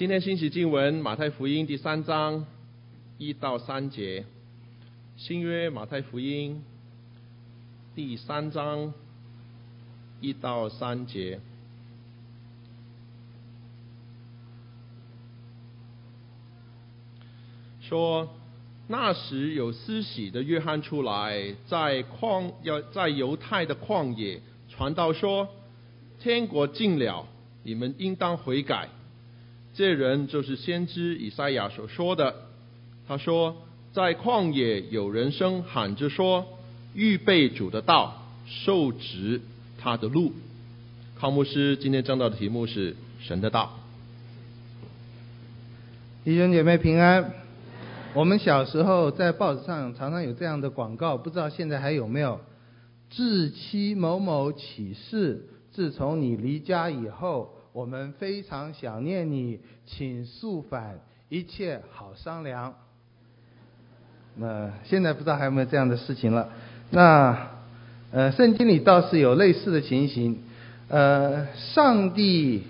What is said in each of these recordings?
今天信息经文马太福音第三章一到三节，新约马太福音第三章一到三节，说那时有施洗的约翰出来，在旷要在犹太的旷野传道说，天国近了，你们应当悔改。这人就是先知以赛亚所说的。他说：“在旷野有人声喊着说，预备主的道，修直他的路。”康牧师今天讲到的题目是神的道。弟兄姐妹平安。我们小时候在报纸上常常有这样的广告，不知道现在还有没有？至妻某某启示，自从你离家以后。我们非常想念你，请速返，一切好商量。那现在不知道还有没有这样的事情了？那呃，圣经里倒是有类似的情形。呃，上帝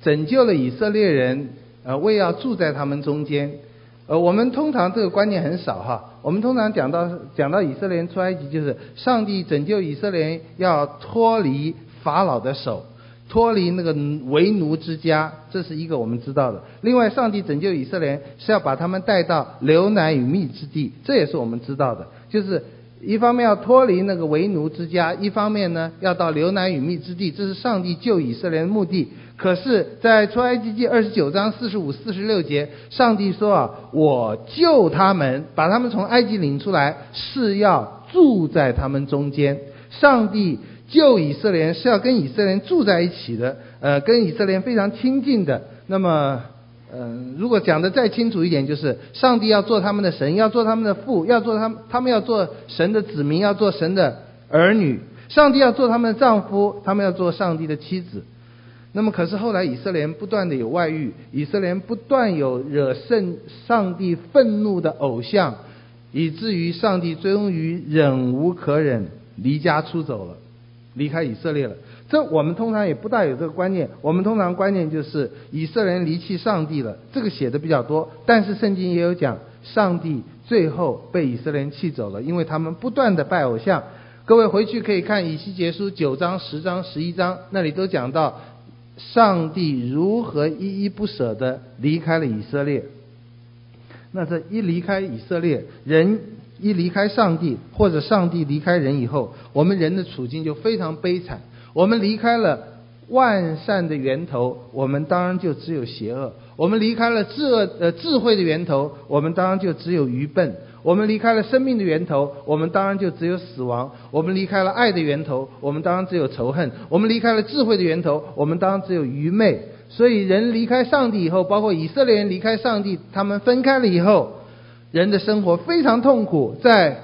拯救了以色列人，呃，为要住在他们中间。呃，我们通常这个观念很少哈。我们通常讲到讲到以色列人出埃及，就是上帝拯救以色列人要脱离法老的手。脱离那个为奴之家，这是一个我们知道的。另外，上帝拯救以色列是要把他们带到流奶与蜜之地，这也是我们知道的。就是一方面要脱离那个为奴之家，一方面呢要到流奶与蜜之地，这是上帝救以色列的目的。可是，在出埃及记二十九章四十五、四十六节，上帝说啊，我救他们，把他们从埃及领出来，是要住在他们中间。上帝。救以色列人是要跟以色列人住在一起的，呃，跟以色列人非常亲近的。那么，嗯、呃，如果讲得再清楚一点，就是上帝要做他们的神，要做他们的父，要做他们，他们要做神的子民，要做神的儿女。上帝要做他们的丈夫，他们要做上帝的妻子。那么，可是后来以色列人不断的有外遇，以色列人不断有惹圣上帝愤怒的偶像，以至于上帝终于忍无可忍，离家出走了。离开以色列了，这我们通常也不大有这个观念。我们通常观念就是以色列人离弃上帝了，这个写的比较多。但是圣经也有讲，上帝最后被以色列人弃走了，因为他们不断的拜偶像。各位回去可以看以西结书九章、十章、十一章，那里都讲到上帝如何依依不舍的离开了以色列。那这一离开以色列人。一离开上帝，或者上帝离开人以后，我们人的处境就非常悲惨。我们离开了万善的源头，我们当然就只有邪恶；我们离开了智呃智慧的源头，我们当然就只有愚笨；我们离开了生命的源头，我们当然就只有死亡；我们离开了爱的源头，我们当然只有仇恨；我们离开了智慧的源头，我们当然只有愚昧。所以，人离开上帝以后，包括以色列人离开上帝，他们分开了以后。人的生活非常痛苦，在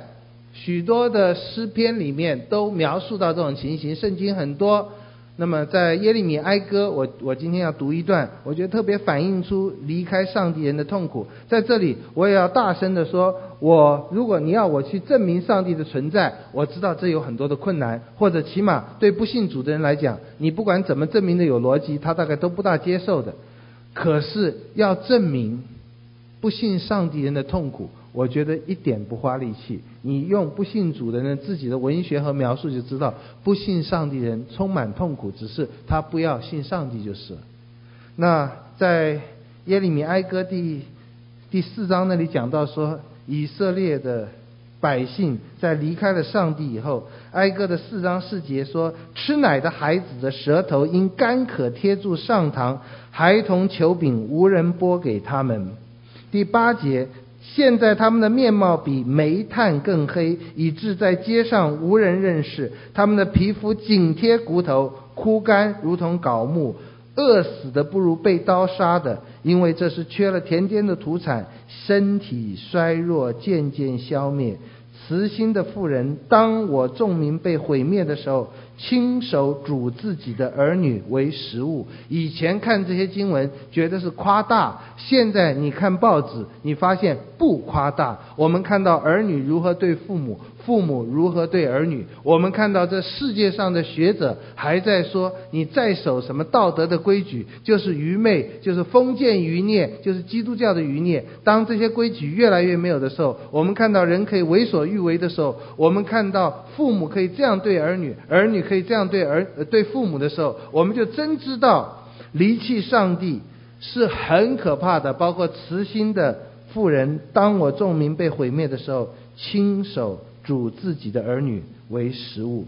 许多的诗篇里面都描述到这种情形。圣经很多，那么在耶利米哀歌，我我今天要读一段，我觉得特别反映出离开上帝人的痛苦。在这里，我也要大声地说，我如果你要我去证明上帝的存在，我知道这有很多的困难，或者起码对不信主的人来讲，你不管怎么证明的有逻辑，他大概都不大接受的。可是要证明。不信上帝人的痛苦，我觉得一点不花力气。你用不信主的人自己的文学和描述就知道，不信上帝人充满痛苦，只是他不要信上帝就是了。那在耶利米哀歌第第四章那里讲到说，以色列的百姓在离开了上帝以后，哀歌的四章四节说，吃奶的孩子的舌头因干渴贴住上膛，孩童求饼无人拨给他们。第八节，现在他们的面貌比煤炭更黑，以致在街上无人认识。他们的皮肤紧贴骨头，枯干如同槁木，饿死的不如被刀杀的，因为这是缺了田间的土产，身体衰弱，渐渐消灭。慈心的妇人，当我众民被毁灭的时候，亲手煮自己的儿女为食物。以前看这些经文觉得是夸大，现在你看报纸，你发现不夸大。我们看到儿女如何对父母。父母如何对儿女？我们看到这世界上的学者还在说，你再守什么道德的规矩，就是愚昧，就是封建余孽，就是基督教的余孽。当这些规矩越来越没有的时候，我们看到人可以为所欲为的时候，我们看到父母可以这样对儿女，儿女可以这样对儿对父母的时候，我们就真知道离弃上帝是很可怕的。包括慈心的妇人，当我众民被毁灭的时候，亲手。煮自己的儿女为食物，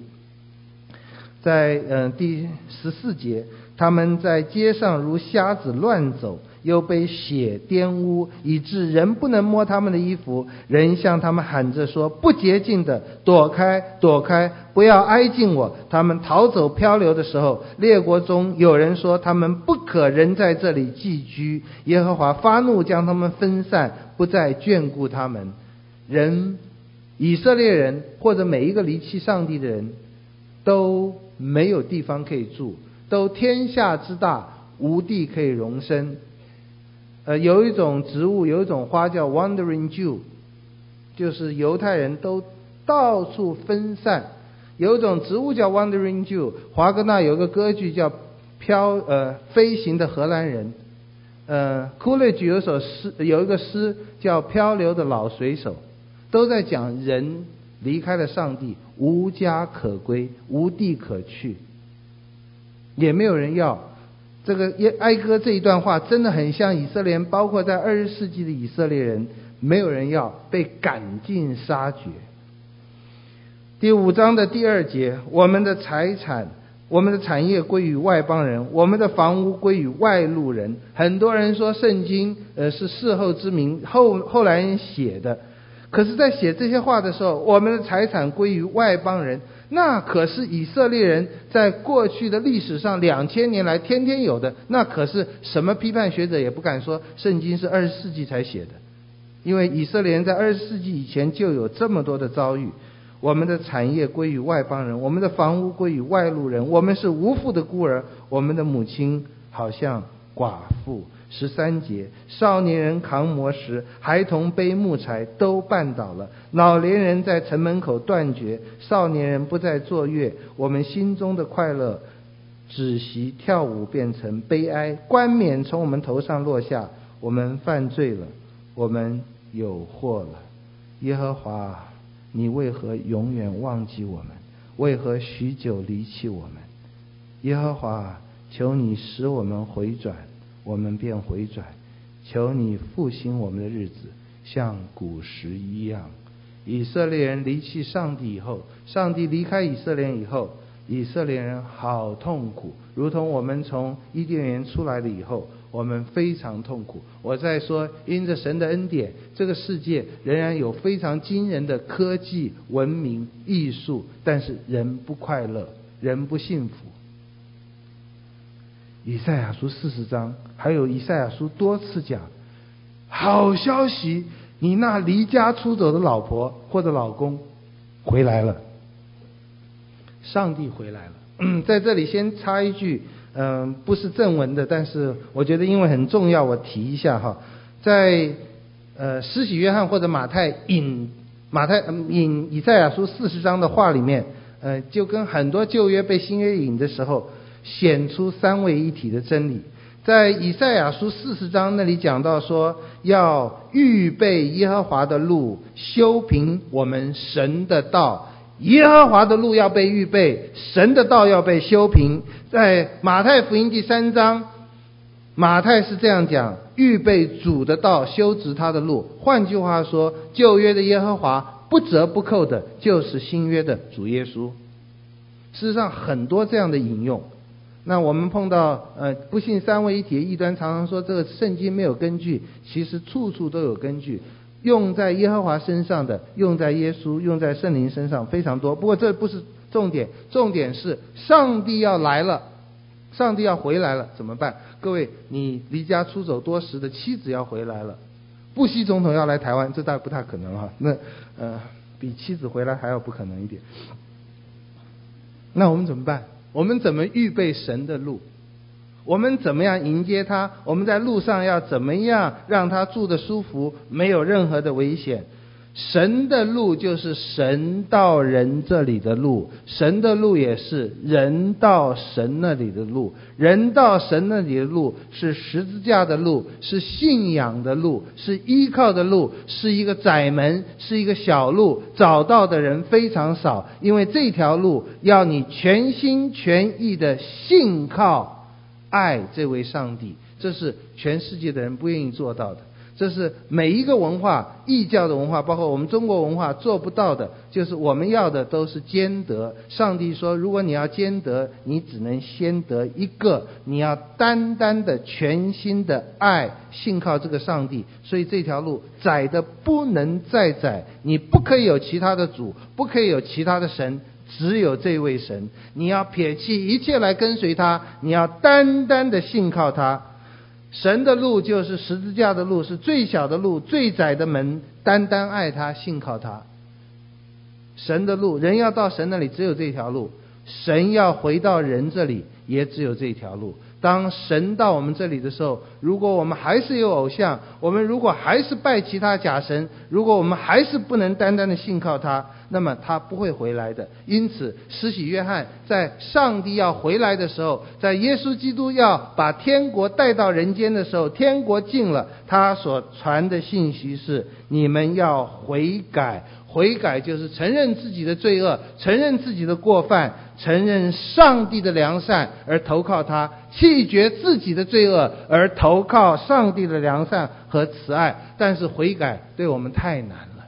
在嗯第十四节，他们在街上如瞎子乱走，又被血玷污，以致人不能摸他们的衣服。人向他们喊着说：“不洁净的，躲开，躲开，不要挨近我。”他们逃走漂流的时候，列国中有人说他们不可仍在这里寄居。耶和华发怒，将他们分散，不再眷顾他们。人。以色列人或者每一个离弃上帝的人，都没有地方可以住，都天下之大，无地可以容身。呃，有一种植物，有一种花叫 Wandering Jew，就是犹太人都到处分散。有一种植物叫 Wandering Jew，华格纳有个歌剧叫飘呃飞行的荷兰人。呃，Coolidge 有首诗，有一个诗叫漂流的老水手。都在讲人离开了上帝，无家可归，无地可去，也没有人要。这个哀歌这一段话真的很像以色列，包括在二十世纪的以色列人，没有人要，被赶尽杀绝。第五章的第二节，我们的财产、我们的产业归于外邦人，我们的房屋归于外路人。很多人说圣经呃是事后之名，后后来人写的。可是，在写这些话的时候，我们的财产归于外邦人，那可是以色列人在过去的历史上两千年来天天有的。那可是什么批判学者也不敢说圣经是二十世纪才写的，因为以色列人在二十世纪以前就有这么多的遭遇。我们的产业归于外邦人，我们的房屋归于外路人，我们是无父的孤儿，我们的母亲好像寡妇。十三节，少年人扛磨石，孩童背木材，都绊倒了。老年人在城门口断绝，少年人不再作乐。我们心中的快乐，只习跳舞，变成悲哀。冠冕从我们头上落下，我们犯罪了，我们有祸了。耶和华，你为何永远忘记我们？为何许久离弃我们？耶和华，求你使我们回转。我们便回转，求你复兴我们的日子，像古时一样。以色列人离弃上帝以后，上帝离开以色列以后，以色列人好痛苦，如同我们从伊甸园出来了以后，我们非常痛苦。我在说，因着神的恩典，这个世界仍然有非常惊人的科技、文明、艺术，但是人不快乐，人不幸福。以赛亚书四十章，还有以赛亚书多次讲，好消息，你那离家出走的老婆或者老公回来了，上帝回来了。在这里先插一句，嗯，不是正文的，但是我觉得因为很重要，我提一下哈，在呃施洗约翰或者马太引马太引以赛亚书四十章的话里面，呃，就跟很多旧约被新约引的时候。显出三位一体的真理，在以赛亚书四十章那里讲到说，要预备耶和华的路，修平我们神的道。耶和华的路要被预备，神的道要被修平。在马太福音第三章，马太是这样讲：预备主的道，修直他的路。换句话说，旧约的耶和华不折不扣的，就是新约的主耶稣。事实上，很多这样的引用。那我们碰到呃不信三位一体的异端，常常说这个圣经没有根据，其实处处都有根据。用在耶和华身上的，用在耶稣，用在圣灵身上非常多。不过这不是重点，重点是上帝要来了，上帝要回来了，怎么办？各位，你离家出走多时的妻子要回来了，布希总统要来台湾，这倒不太可能哈。那呃比妻子回来还要不可能一点。那我们怎么办？我们怎么预备神的路？我们怎么样迎接他？我们在路上要怎么样让他住的舒服，没有任何的危险？神的路就是神到人这里的路，神的路也是人到神那里的路。人到神那里的路是十字架的路，是信仰的路，是依靠的路，是一个窄门，是一个小路，找到的人非常少。因为这条路要你全心全意的信靠、爱这位上帝，这是全世界的人不愿意做到的。这是每一个文化，异教的文化，包括我们中国文化做不到的，就是我们要的都是兼得。上帝说，如果你要兼得，你只能先得一个，你要单单的、全心的爱、信靠这个上帝。所以这条路窄的不能再窄，你不可以有其他的主，不可以有其他的神，只有这位神。你要撇弃一切来跟随他，你要单单的信靠他。神的路就是十字架的路，是最小的路，最窄的门。单单爱他，信靠他。神的路，人要到神那里，只有这条路；神要回到人这里，也只有这条路。当神到我们这里的时候，如果我们还是有偶像，我们如果还是拜其他假神，如果我们还是不能单单的信靠他，那么他不会回来的。因此，施洗约翰在上帝要回来的时候，在耶稣基督要把天国带到人间的时候，天国近了，他所传的信息是：你们要悔改。悔改就是承认自己的罪恶，承认自己的过犯，承认上帝的良善而投靠他，弃绝自己的罪恶而投靠上帝的良善和慈爱。但是悔改对我们太难了，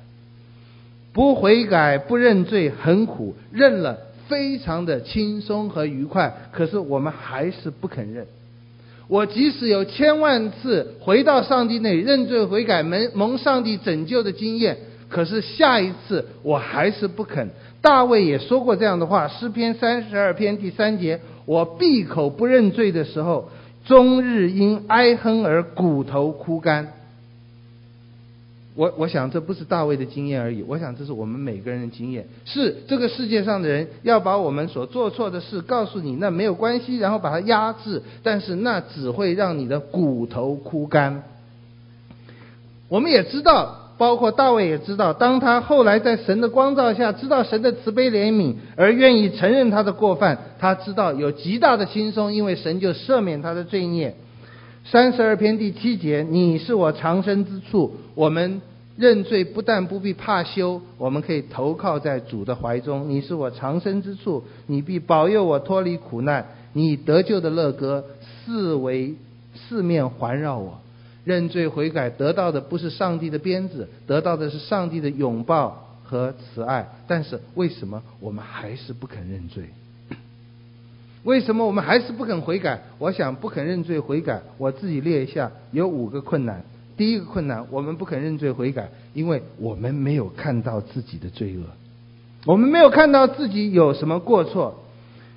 不悔改不认罪很苦，认了非常的轻松和愉快，可是我们还是不肯认。我即使有千万次回到上帝那里认罪悔改，蒙蒙上帝拯救的经验。可是下一次我还是不肯。大卫也说过这样的话，诗篇三十二篇第三节：“我闭口不认罪的时候，终日因哀哼而骨头枯干。”我我想这不是大卫的经验而已，我想这是我们每个人的经验。是这个世界上的人要把我们所做错的事告诉你，那没有关系，然后把它压制，但是那只会让你的骨头枯干。我们也知道。包括大卫也知道，当他后来在神的光照下，知道神的慈悲怜悯，而愿意承认他的过犯，他知道有极大的轻松，因为神就赦免他的罪孽。三十二篇第七节，你是我藏身之处。我们认罪不但不必怕羞，我们可以投靠在主的怀中。你是我藏身之处，你必保佑我脱离苦难。你得救的乐歌四围四面环绕我。认罪悔改得到的不是上帝的鞭子，得到的是上帝的拥抱和慈爱。但是为什么我们还是不肯认罪？为什么我们还是不肯悔改？我想不肯认罪悔改，我自己列一下，有五个困难。第一个困难，我们不肯认罪悔改，因为我们没有看到自己的罪恶，我们没有看到自己有什么过错。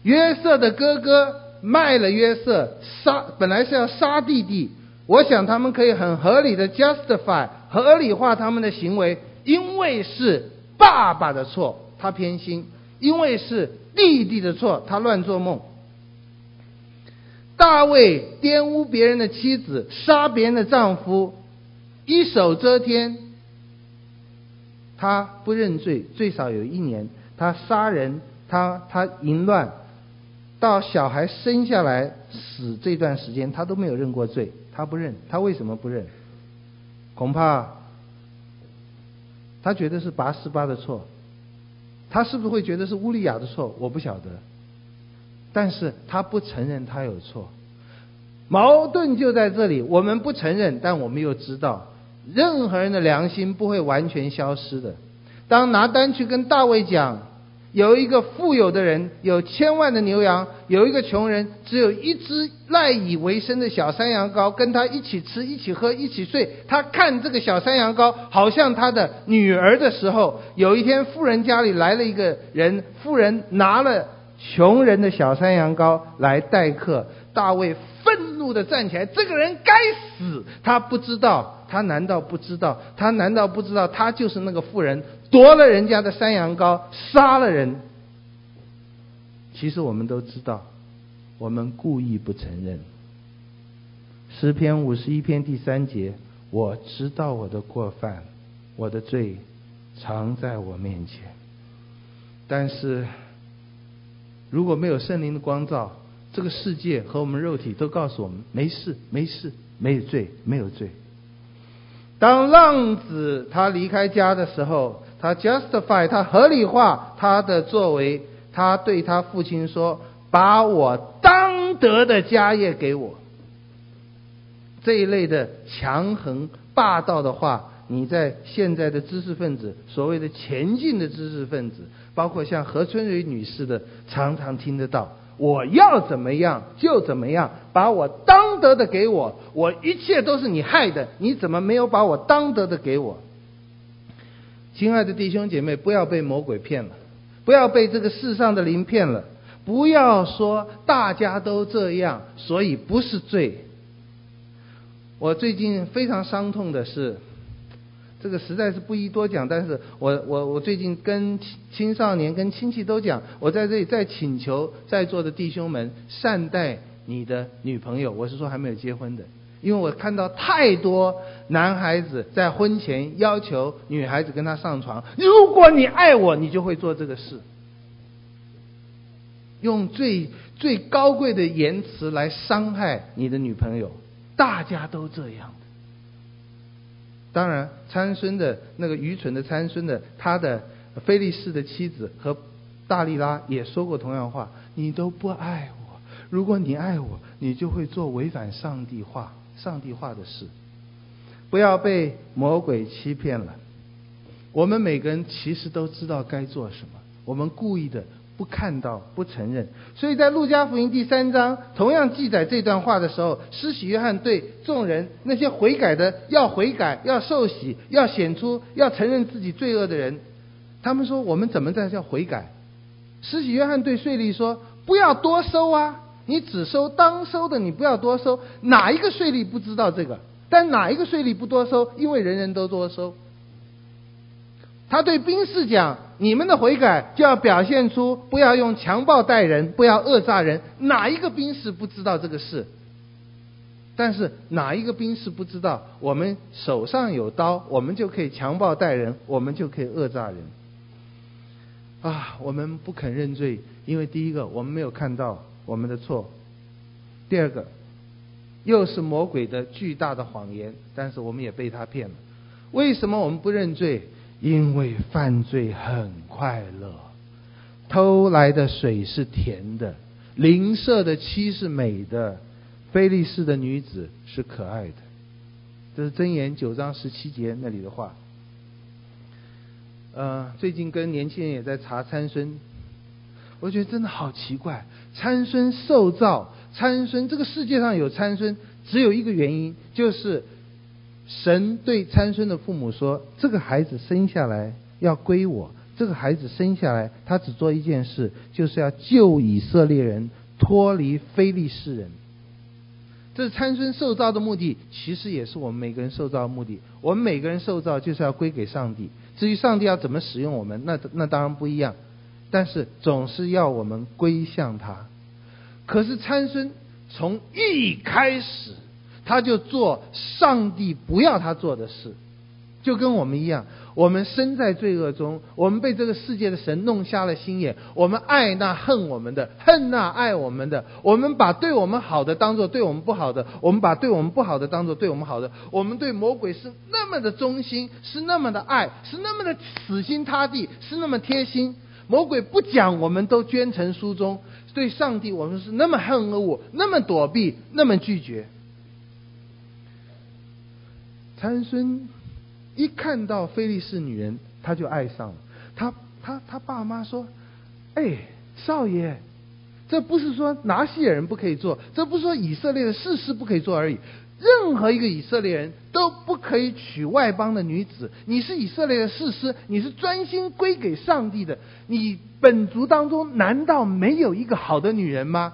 约瑟的哥哥卖了约瑟，杀本来是要杀弟弟。我想他们可以很合理的 justify 合理化他们的行为，因为是爸爸的错，他偏心；因为是弟弟的错，他乱做梦。大卫玷污别人的妻子，杀别人的丈夫，一手遮天。他不认罪，最少有一年。他杀人，他他淫乱，到小孩生下来死这段时间，他都没有认过罪。他不认，他为什么不认？恐怕他觉得是拔示巴的错，他是不是会觉得是乌利亚的错？我不晓得，但是他不承认他有错，矛盾就在这里。我们不承认，但我们又知道，任何人的良心不会完全消失的。当拿单去跟大卫讲。有一个富有的人有千万的牛羊，有一个穷人只有一只赖以为生的小山羊羔，跟他一起吃、一起喝、一起睡。他看这个小山羊羔好像他的女儿的时候，有一天富人家里来了一个人，富人拿了穷人的小山羊羔来待客，大卫愤怒地站起来：“这个人该死！他不知道，他难道不知道？他难道不知道他就是那个富人？”夺了人家的山羊羔，杀了人。其实我们都知道，我们故意不承认。诗篇五十一篇第三节，我知道我的过犯，我的罪常在我面前。但是，如果没有圣灵的光照，这个世界和我们肉体都告诉我们没事，没事，没有罪，没有罪。当浪子他离开家的时候，他 justify 他合理化他的作为，他对他父亲说：“把我当得的家业给我。”这一类的强横霸道的话，你在现在的知识分子，所谓的前进的知识分子，包括像何春蕊女士的，常常听得到。我要怎么样就怎么样，把我当得的给我，我一切都是你害的，你怎么没有把我当得的给我？亲爱的弟兄姐妹，不要被魔鬼骗了，不要被这个世上的灵骗了，不要说大家都这样，所以不是罪。我最近非常伤痛的是。这个实在是不宜多讲，但是我我我最近跟青少年跟亲戚都讲，我在这里再请求在座的弟兄们善待你的女朋友，我是说还没有结婚的，因为我看到太多男孩子在婚前要求女孩子跟他上床，如果你爱我，你就会做这个事，用最最高贵的言辞来伤害你的女朋友，大家都这样。当然，参孙的那个愚蠢的参孙的他的菲利士的妻子和大利拉也说过同样话：“你都不爱我，如果你爱我，你就会做违反上帝话、上帝话的事。不要被魔鬼欺骗了。我们每个人其实都知道该做什么，我们故意的。”不看到，不承认，所以在路加福音第三章同样记载这段话的时候，施洗约翰对众人那些悔改的要悔改、要受洗、要显出、要承认自己罪恶的人，他们说：“我们怎么在叫悔改？”施洗约翰对税吏说：“不要多收啊，你只收当收的，你不要多收。哪一个税吏不知道这个？但哪一个税吏不多收？因为人人都多收。”他对兵士讲：“你们的悔改就要表现出不要用强暴待人，不要讹诈人。哪一个兵士不知道这个事？但是哪一个兵士不知道，我们手上有刀，我们就可以强暴待人，我们就可以讹诈人。啊，我们不肯认罪，因为第一个我们没有看到我们的错；第二个，又是魔鬼的巨大的谎言，但是我们也被他骗了。为什么我们不认罪？”因为犯罪很快乐，偷来的水是甜的，邻舍的妻是美的，菲利士的女子是可爱的。这是箴言九章十七节那里的话。呃，最近跟年轻人也在查参孙，我觉得真的好奇怪。参孙受造，参孙这个世界上有参孙，只有一个原因，就是。神对参孙的父母说：“这个孩子生下来要归我。这个孩子生下来，他只做一件事，就是要救以色列人脱离非利士人。这是参孙受造的目的，其实也是我们每个人受造的目的。我们每个人受造就是要归给上帝。至于上帝要怎么使用我们，那那当然不一样。但是总是要我们归向他。可是参孙从一开始。”他就做上帝不要他做的事，就跟我们一样。我们身在罪恶中，我们被这个世界的神弄瞎了心眼。我们爱那恨我们的，恨那爱我们的。我们把对我们好的当做对我们不好的，我们把对我们不好的当做对我们好的。我们对魔鬼是那么的忠心，是那么的爱，是那么的死心塌地，是那么贴心。魔鬼不讲，我们都捐成书中。对上帝，我们是那么恨恶，那么躲避，那么拒绝。参孙一看到菲利士女人，他就爱上了。他他他爸妈说：“哎，少爷，这不是说拿细耳人不可以做，这不是说以色列的事事不可以做而已。任何一个以色列人都不可以娶外邦的女子。你是以色列的士师，你是专心归给上帝的。你本族当中难道没有一个好的女人吗？”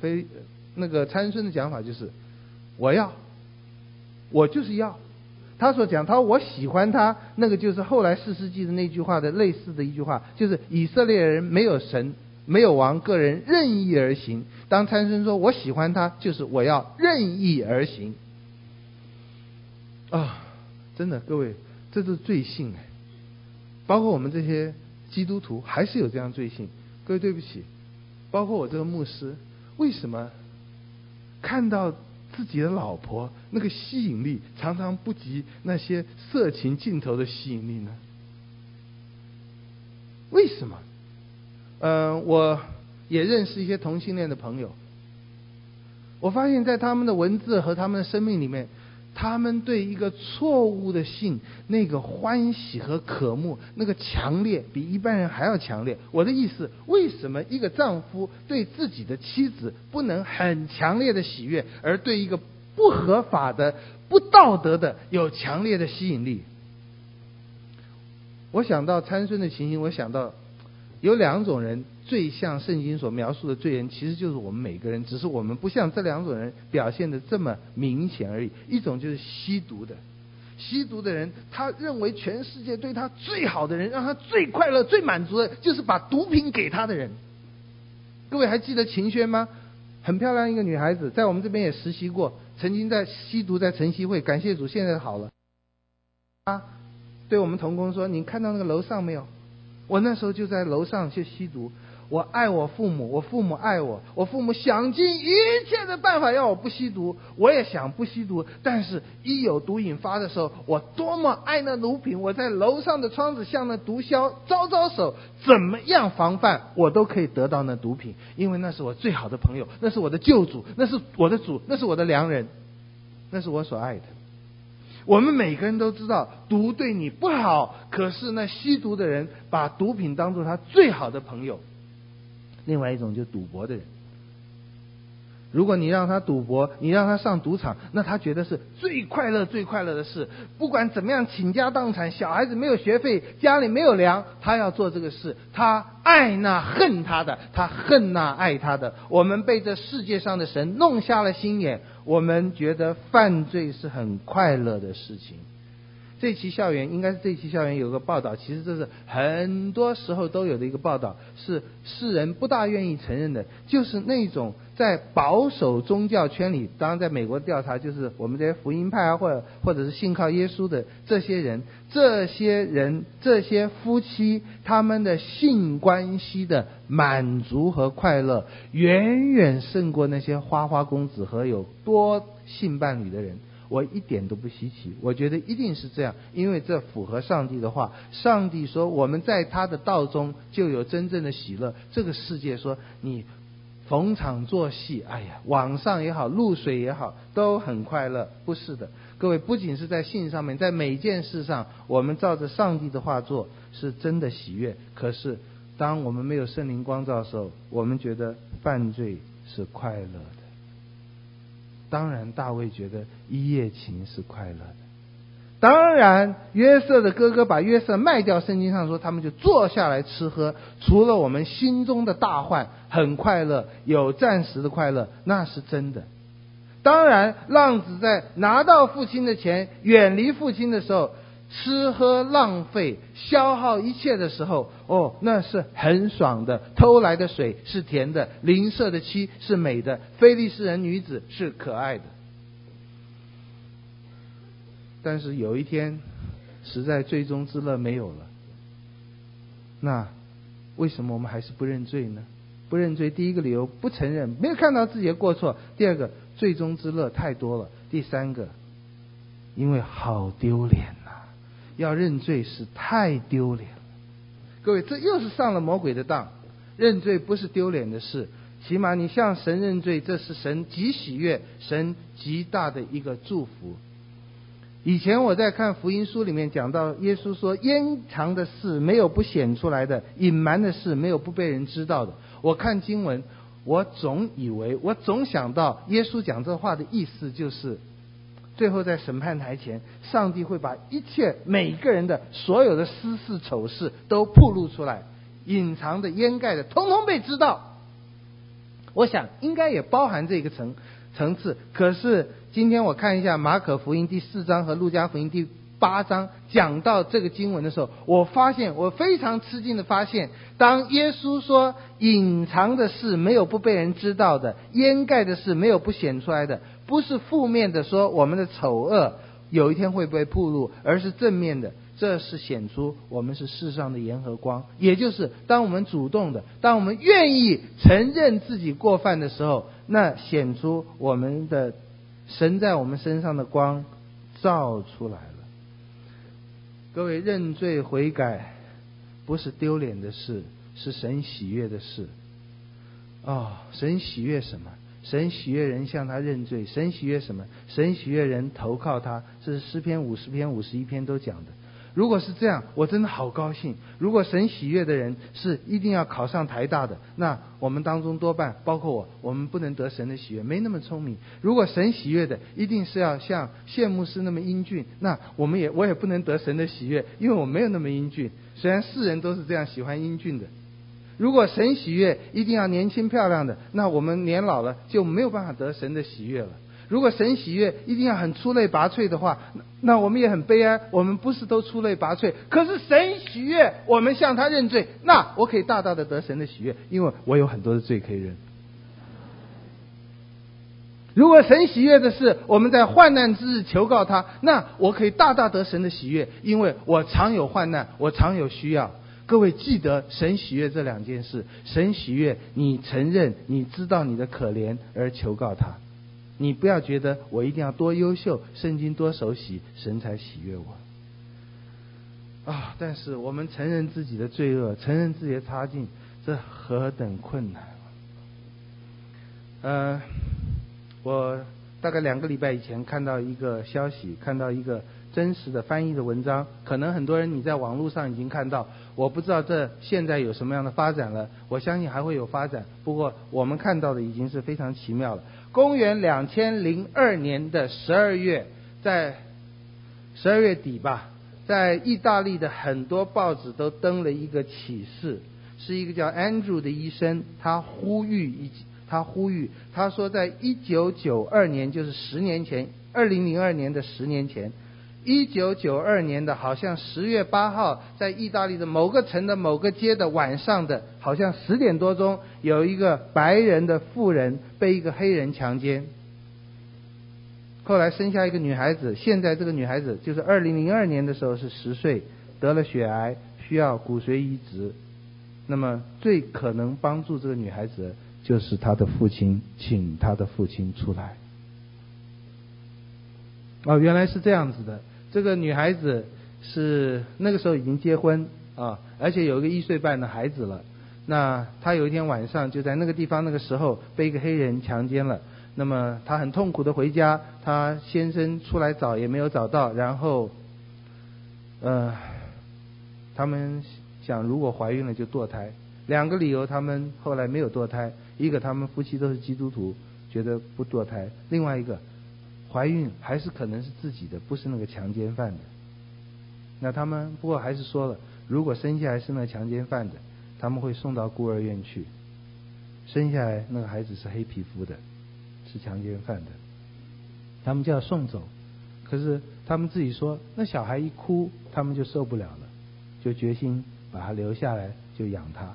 非那个参孙的讲法就是：“我要。”我就是要，他所讲，他说我喜欢他，那个就是后来士师记的那句话的类似的一句话，就是以色列人没有神，没有王，个人任意而行。当参孙说“我喜欢他”，就是我要任意而行。啊，真的，各位，这是罪性哎。包括我们这些基督徒，还是有这样罪性。各位，对不起，包括我这个牧师，为什么看到自己的老婆那个吸引力，常常不及那些色情镜头的吸引力呢？为什么？嗯、呃，我也认识一些同性恋的朋友。我发现，在他们的文字和他们的生命里面，他们对一个错误的性那个欢喜和渴慕，那个强烈，比一般人还要强烈。我的意思，为什么一个丈夫对自己的妻子不能很强烈的喜悦，而对一个不合法的、不道德的有强烈的吸引力？我想到参孙的情形，我想到。有两种人最像圣经所描述的罪人，其实就是我们每个人，只是我们不像这两种人表现的这么明显而已。一种就是吸毒的，吸毒的人，他认为全世界对他最好的人，让他最快乐、最满足的，就是把毒品给他的人。各位还记得秦轩吗？很漂亮一个女孩子，在我们这边也实习过，曾经在吸毒，在晨曦会，感谢主，现在好了。啊，对我们同工说：“你看到那个楼上没有？”我那时候就在楼上去吸毒，我爱我父母，我父母爱我，我父母想尽一切的办法要我不吸毒，我也想不吸毒，但是一有毒瘾发的时候，我多么爱那毒品，我在楼上的窗子向那毒枭招招手，怎么样防范，我都可以得到那毒品，因为那是我最好的朋友，那是我的救主，那是我的主，那是我的良人，那是我所爱的。我们每个人都知道毒对你不好，可是那吸毒的人把毒品当做他最好的朋友。另外一种就赌博的人。如果你让他赌博，你让他上赌场，那他觉得是最快乐、最快乐的事。不管怎么样，倾家荡产，小孩子没有学费，家里没有粮，他要做这个事。他爱那恨他的，他恨那爱他的。我们被这世界上的神弄瞎了心眼，我们觉得犯罪是很快乐的事情。这期校园应该是这期校园有个报道，其实这是很多时候都有的一个报道，是世人不大愿意承认的，就是那种在保守宗教圈里，当然在美国调查，就是我们这些福音派啊，或者或者是信靠耶稣的这些人，这些人这些夫妻他们的性关系的满足和快乐，远远胜过那些花花公子和有多性伴侣的人。我一点都不稀奇，我觉得一定是这样，因为这符合上帝的话。上帝说我们在他的道中就有真正的喜乐。这个世界说你逢场作戏，哎呀，网上也好，露水也好，都很快乐，不是的。各位，不仅是在信上面，在每件事上，我们照着上帝的话做，是真的喜悦。可是，当我们没有圣灵光照的时候，我们觉得犯罪是快乐的。当然，大卫觉得一夜情是快乐的。当然，约瑟的哥哥把约瑟卖掉，圣经上说他们就坐下来吃喝。除了我们心中的大患很快乐，有暂时的快乐，那是真的。当然，浪子在拿到父亲的钱，远离父亲的时候。吃喝浪费、消耗一切的时候，哦，那是很爽的。偷来的水是甜的，邻舍的妻是美的，菲利士人女子是可爱的。但是有一天，实在最终之乐没有了。那为什么我们还是不认罪呢？不认罪，第一个理由不承认，没有看到自己的过错；第二个，最终之乐太多了；第三个，因为好丢脸。要认罪是太丢脸了，各位，这又是上了魔鬼的当。认罪不是丢脸的事，起码你向神认罪，这是神极喜悦、神极大的一个祝福。以前我在看福音书里面讲到，耶稣说：“隐藏的事没有不显出来的，隐瞒的事没有不被人知道的。”我看经文，我总以为，我总想到，耶稣讲这话的意思就是。最后在审判台前，上帝会把一切每个人的所有的私事丑事都暴露出来，隐藏的、掩盖的，通通被知道。我想应该也包含这个层层次。可是今天我看一下马可福音第四章和路加福音第八章讲到这个经文的时候，我发现我非常吃惊的发现，当耶稣说隐藏的事没有不被人知道的，掩盖的事没有不显出来的，不是负面的说我们的丑恶有一天会被暴露，而是正面的。这是显出我们是世上的盐和光，也就是当我们主动的，当我们愿意承认自己过犯的时候，那显出我们的神在我们身上的光照出来了。各位认罪悔改不是丢脸的事，是神喜悦的事。哦，神喜悦什么？神喜悦人向他认罪。神喜悦什么？神喜悦人投靠他。这是诗篇五十篇、五十一篇都讲的。如果是这样，我真的好高兴。如果神喜悦的人是一定要考上台大的，那我们当中多半包括我，我们不能得神的喜悦，没那么聪明。如果神喜悦的一定是要像谢牧师那么英俊，那我们也我也不能得神的喜悦，因为我没有那么英俊。虽然世人都是这样喜欢英俊的。如果神喜悦一定要年轻漂亮的，那我们年老了就没有办法得神的喜悦了。如果神喜悦一定要很出类拔萃的话，那我们也很悲哀。我们不是都出类拔萃，可是神喜悦我们向他认罪，那我可以大大的得神的喜悦，因为我有很多的罪可以认。如果神喜悦的是我们在患难之日求告他，那我可以大大得神的喜悦，因为我常有患难，我常有需要。各位记得神喜悦这两件事，神喜悦你承认你知道你的可怜而求告他。你不要觉得我一定要多优秀，圣经多熟悉，神才喜悦我啊！但是我们承认自己的罪恶，承认自己的差劲，这何等困难啊！呃，我大概两个礼拜以前看到一个消息，看到一个真实的翻译的文章，可能很多人你在网络上已经看到，我不知道这现在有什么样的发展了，我相信还会有发展。不过我们看到的已经是非常奇妙了。公元两千零二年的十二月，在十二月底吧，在意大利的很多报纸都登了一个启示，是一个叫 Andrew 的医生，他呼吁一，他呼吁，他说，在一九九二年，就是十年前，二零零二年的十年前。一九九二年的，好像十月八号，在意大利的某个城的某个街的晚上的，好像十点多钟，有一个白人的妇人被一个黑人强奸，后来生下一个女孩子。现在这个女孩子就是二零零二年的时候是十岁，得了血癌，需要骨髓移植。那么最可能帮助这个女孩子，就是她的父亲，请她的父亲出来。哦，原来是这样子的。这个女孩子是那个时候已经结婚啊，而且有一个一岁半的孩子了。那她有一天晚上就在那个地方，那个时候被一个黑人强奸了。那么她很痛苦的回家，她先生出来找也没有找到。然后，呃，他们想如果怀孕了就堕胎。两个理由，他们后来没有堕胎。一个他们夫妻都是基督徒，觉得不堕胎。另外一个。怀孕还是可能是自己的，不是那个强奸犯的。那他们不过还是说了，如果生下来是那个强奸犯的，他们会送到孤儿院去。生下来那个孩子是黑皮肤的，是强奸犯的，他们就要送走。可是他们自己说，那小孩一哭，他们就受不了了，就决心把他留下来，就养他。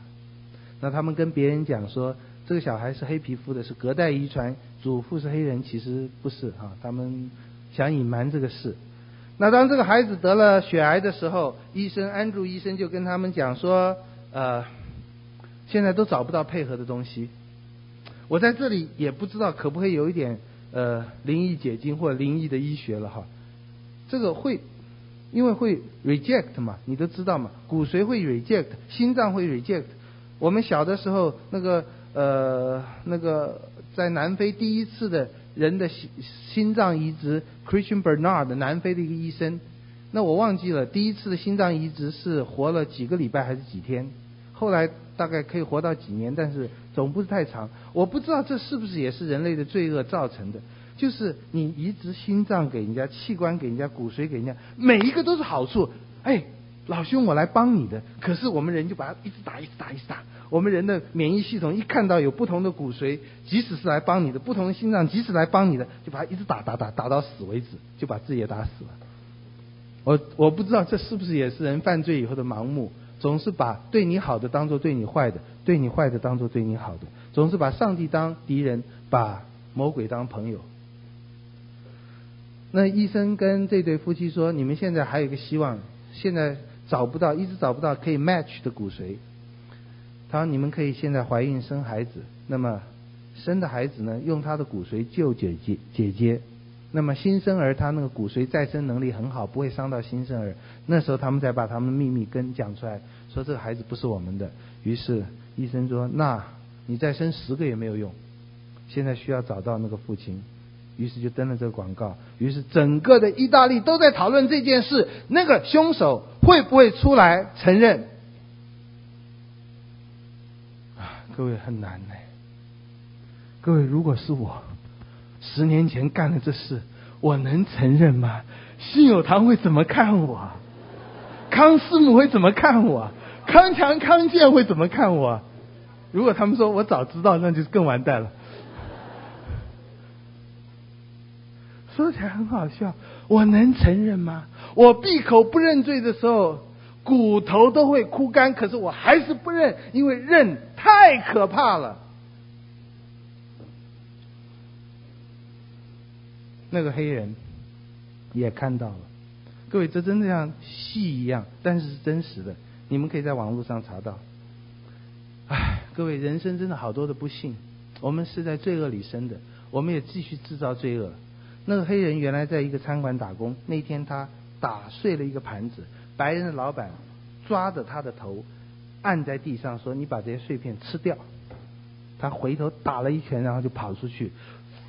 那他们跟别人讲说。这个小孩是黑皮肤的，是隔代遗传，祖父是黑人，其实不是啊，他们想隐瞒这个事。那当这个孩子得了血癌的时候，医生安住医生就跟他们讲说，呃，现在都找不到配合的东西。我在这里也不知道可不可以有一点呃灵异解经或灵异的医学了哈。这个会，因为会 reject 嘛，你都知道嘛，骨髓会 reject，心脏会 reject。我们小的时候那个。呃，那个在南非第一次的人的心心脏移植，Christian Bernard，南非的一个医生，那我忘记了第一次的心脏移植是活了几个礼拜还是几天，后来大概可以活到几年，但是总不是太长。我不知道这是不是也是人类的罪恶造成的，就是你移植心脏给人家，器官给人家，骨髓给人家，每一个都是好处，哎。老兄，我来帮你的。可是我们人就把它一直打，一直打，一直打。我们人的免疫系统一看到有不同的骨髓，即使是来帮你的，不同的心脏，即使来帮你的，就把它一直打打打打到死为止，就把自己也打死了。我我不知道这是不是也是人犯罪以后的盲目，总是把对你好的当做对你坏的，对你坏的当做对你好的，总是把上帝当敌人，把魔鬼当朋友。那医生跟这对夫妻说：“你们现在还有一个希望，现在找不到，一直找不到可以 match 的骨髓。他说你们可以现在怀孕生孩子，那么生的孩子呢，用他的骨髓救姐姐姐姐。那么新生儿他那个骨髓再生能力很好，不会伤到新生儿。那时候他们再把他们的秘密跟讲出来，说这个孩子不是我们的。于是医生说：那你再生十个也没有用，现在需要找到那个父亲。”于是就登了这个广告，于是整个的意大利都在讨论这件事，那个凶手会不会出来承认？啊，各位很难呢。各位，如果是我，十年前干了这事，我能承认吗？信友堂会怎么看我？康师母会怎么看我？康强、康健会怎么看我？如果他们说我早知道，那就更完蛋了。说起来很好笑，我能承认吗？我闭口不认罪的时候，骨头都会枯干，可是我还是不认，因为认太可怕了。那个黑人也看到了，各位，这真的像戏一样，但是是真实的，你们可以在网络上查到。唉，各位，人生真的好多的不幸，我们是在罪恶里生的，我们也继续制造罪恶。那个黑人原来在一个餐馆打工，那天他打碎了一个盘子，白人的老板抓着他的头按在地上说：“你把这些碎片吃掉。”他回头打了一拳，然后就跑出去。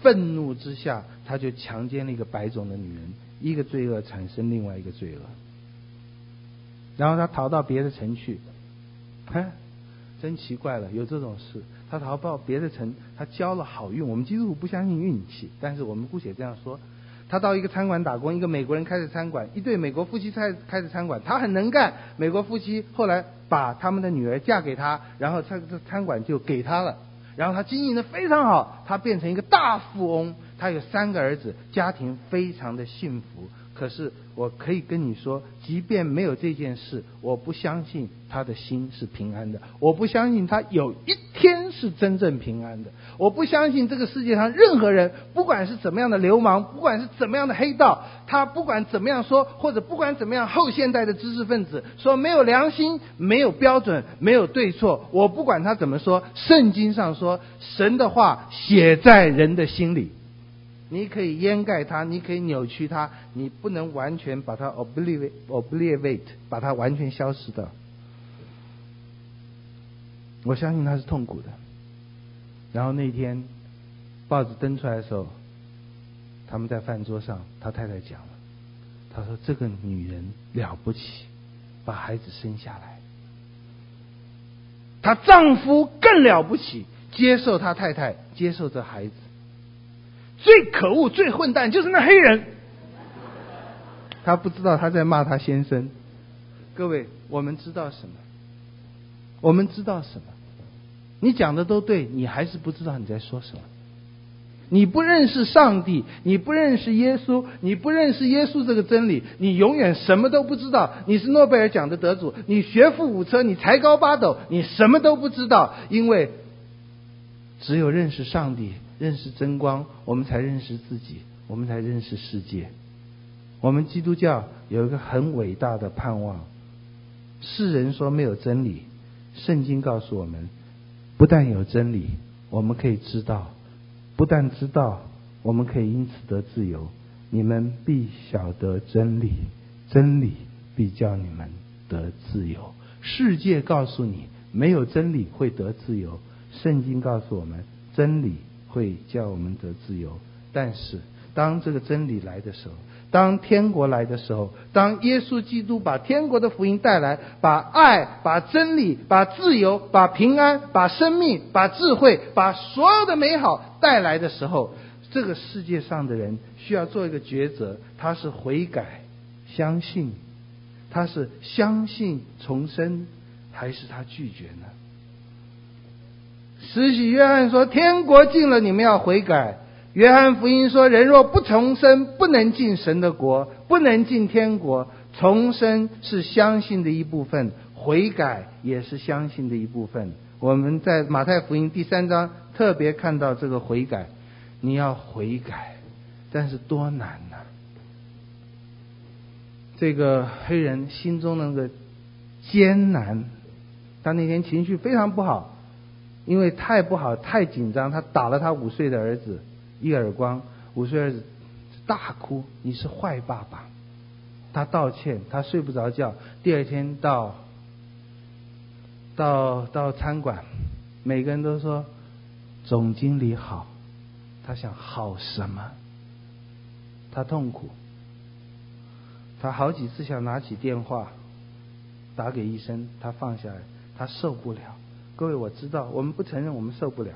愤怒之下，他就强奸了一个白种的女人，一个罪恶产生另外一个罪恶。然后他逃到别的城去，哎，真奇怪了，有这种事。他逃到别的城，他交了好运。我们基督徒不相信运气，但是我们姑且这样说。他到一个餐馆打工，一个美国人开的餐馆，一对美国夫妻开开的餐馆。他很能干，美国夫妻后来把他们的女儿嫁给他，然后这这餐馆就给他了。然后他经营的非常好，他变成一个大富翁。他有三个儿子，家庭非常的幸福。可是我可以跟你说，即便没有这件事，我不相信他的心是平安的。我不相信他有一天是真正平安的。我不相信这个世界上任何人，不管是怎么样的流氓，不管是怎么样的黑道，他不管怎么样说，或者不管怎么样后现代的知识分子说没有良心、没有标准、没有对错，我不管他怎么说，圣经上说神的话写在人的心里。你可以掩盖它，你可以扭曲它，你不能完全把它 obliterate obliterate 把它完全消失的。我相信他是痛苦的。然后那天报纸登出来的时候，他们在饭桌上，他太太讲了，他说这个女人了不起，把孩子生下来。她丈夫更了不起，接受他太太，接受这孩子。最可恶、最混蛋就是那黑人，他不知道他在骂他先生。各位，我们知道什么？我们知道什么？你讲的都对，你还是不知道你在说什么。你不认识上帝，你不认识耶稣，你不认识耶稣这个真理，你永远什么都不知道。你是诺贝尔奖的得主，你学富五车，你才高八斗，你什么都不知道，因为只有认识上帝。认识真光，我们才认识自己，我们才认识世界。我们基督教有一个很伟大的盼望。世人说没有真理，圣经告诉我们，不但有真理，我们可以知道；不但知道，我们可以因此得自由。你们必晓得真理，真理必叫你们得自由。世界告诉你没有真理会得自由，圣经告诉我们真理。会叫我们得自由，但是当这个真理来的时候，当天国来的时候，当耶稣基督把天国的福音带来，把爱、把真理、把自由、把平安、把生命、把智慧、把所有的美好带来的时候，这个世界上的人需要做一个抉择：他是悔改、相信，他是相信重生，还是他拒绝呢？慈禧约翰说：“天国近了，你们要悔改。”约翰福音说：“人若不重生，不能进神的国，不能进天国。重生是相信的一部分，悔改也是相信的一部分。我们在马太福音第三章特别看到这个悔改，你要悔改，但是多难呐、这个黑人心中那个艰难，他那天情绪非常不好，因为太不好、太紧张，他打了他五岁的儿子一耳光，五岁儿子大哭：“你是坏爸爸！”他道歉，他睡不着觉。第二天到到到餐馆，每个人都说总经理好，他想好什么？他痛苦。他好几次想拿起电话打给医生，他放下来，他受不了。各位，我知道我们不承认我们受不了。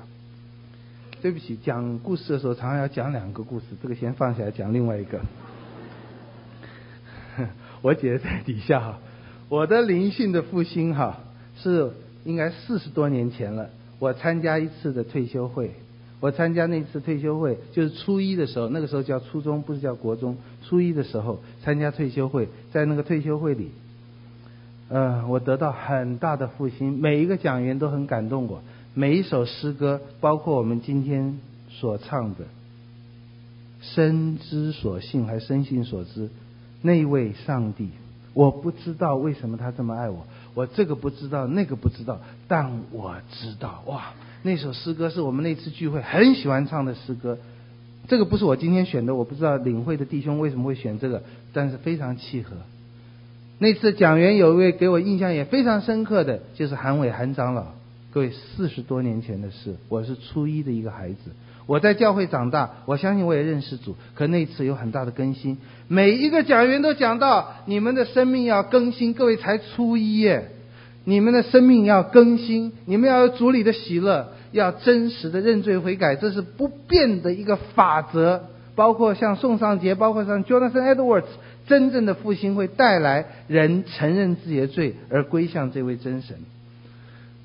对不起，讲故事的时候常常要讲两个故事，这个先放下来讲另外一个。我姐姐在底下哈，我的灵性的复兴哈是应该四十多年前了。我参加一次的退休会，我参加那次退休会就是初一的时候，那个时候叫初中，不是叫国中。初一的时候参加退休会，在那个退休会里，呃，我得到很大的复兴。每一个讲员都很感动我，每一首诗歌，包括我们今天所唱的“深知所信”还是“深信所知”。那位上帝，我不知道为什么他这么爱我，我这个不知道，那个不知道，但我知道，哇，那首诗歌是我们那次聚会很喜欢唱的诗歌。这个不是我今天选的，我不知道领会的弟兄为什么会选这个，但是非常契合。那次讲员有一位给我印象也非常深刻的，就是韩伟韩长老。各位，四十多年前的事，我是初一的一个孩子。我在教会长大，我相信我也认识主。可那次有很大的更新，每一个讲员都讲到你们的生命要更新。各位才初一耶，你们的生命要更新，你们要有主里的喜乐，要真实的认罪悔改，这是不变的一个法则。包括像宋尚杰，包括像 Jonathan Edwards，真正的复兴会带来人承认自己的罪而归向这位真神。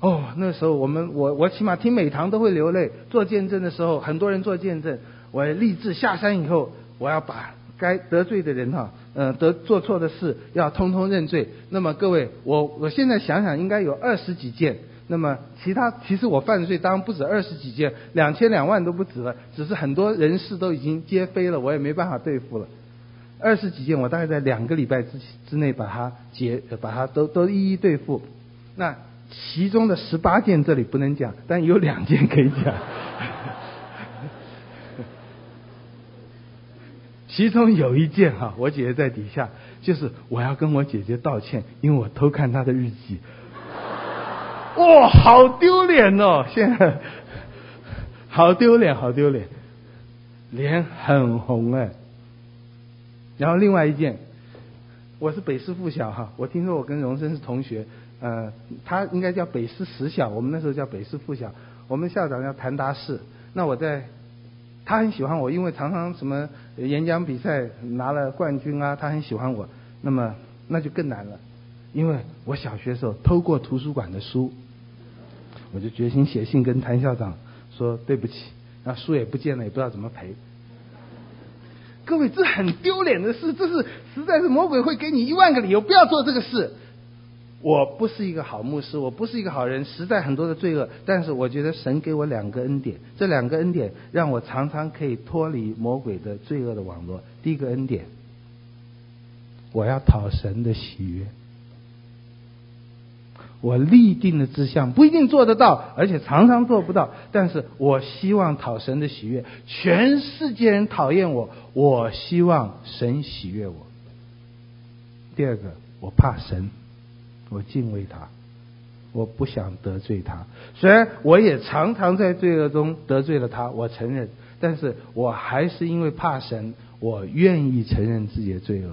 哦，那时候我们我我起码听每堂都会流泪，做见证的时候很多人做见证，我立志下山以后我要把该得罪的人哈，嗯、呃，得做错的事要通通认罪。那么各位，我我现在想想应该有二十几件，那么其他其实我犯罪当然不止二十几件，两千两万都不止了，只是很多人事都已经皆非了，我也没办法对付了。二十几件我大概在两个礼拜之之内把它结，把它都都一一对付。那。其中的十八件这里不能讲，但有两件可以讲。其中有一件哈，我姐姐在底下，就是我要跟我姐姐道歉，因为我偷看她的日记。哇，好丢脸哦！现在好丢脸，好丢脸，脸很红哎。然后另外一件，我是北师附小哈，我听说我跟荣生是同学。呃，他应该叫北师实小，我们那时候叫北师附小。我们校长叫谭达士。那我在，他很喜欢我，因为常常什么演讲比赛拿了冠军啊，他很喜欢我。那么那就更难了，因为我小学时候偷过图书馆的书，我就决心写信跟谭校长说对不起，那书也不见了，也不知道怎么赔。各位，这很丢脸的事，这是实在是魔鬼会给你一万个理由不要做这个事。我不是一个好牧师，我不是一个好人，实在很多的罪恶。但是我觉得神给我两个恩典，这两个恩典让我常常可以脱离魔鬼的罪恶的网络。第一个恩典，我要讨神的喜悦。我立定的志向不一定做得到，而且常常做不到，但是我希望讨神的喜悦。全世界人讨厌我，我希望神喜悦我。第二个，我怕神。我敬畏他，我不想得罪他。虽然我也常常在罪恶中得罪了他，我承认，但是我还是因为怕神，我愿意承认自己的罪恶。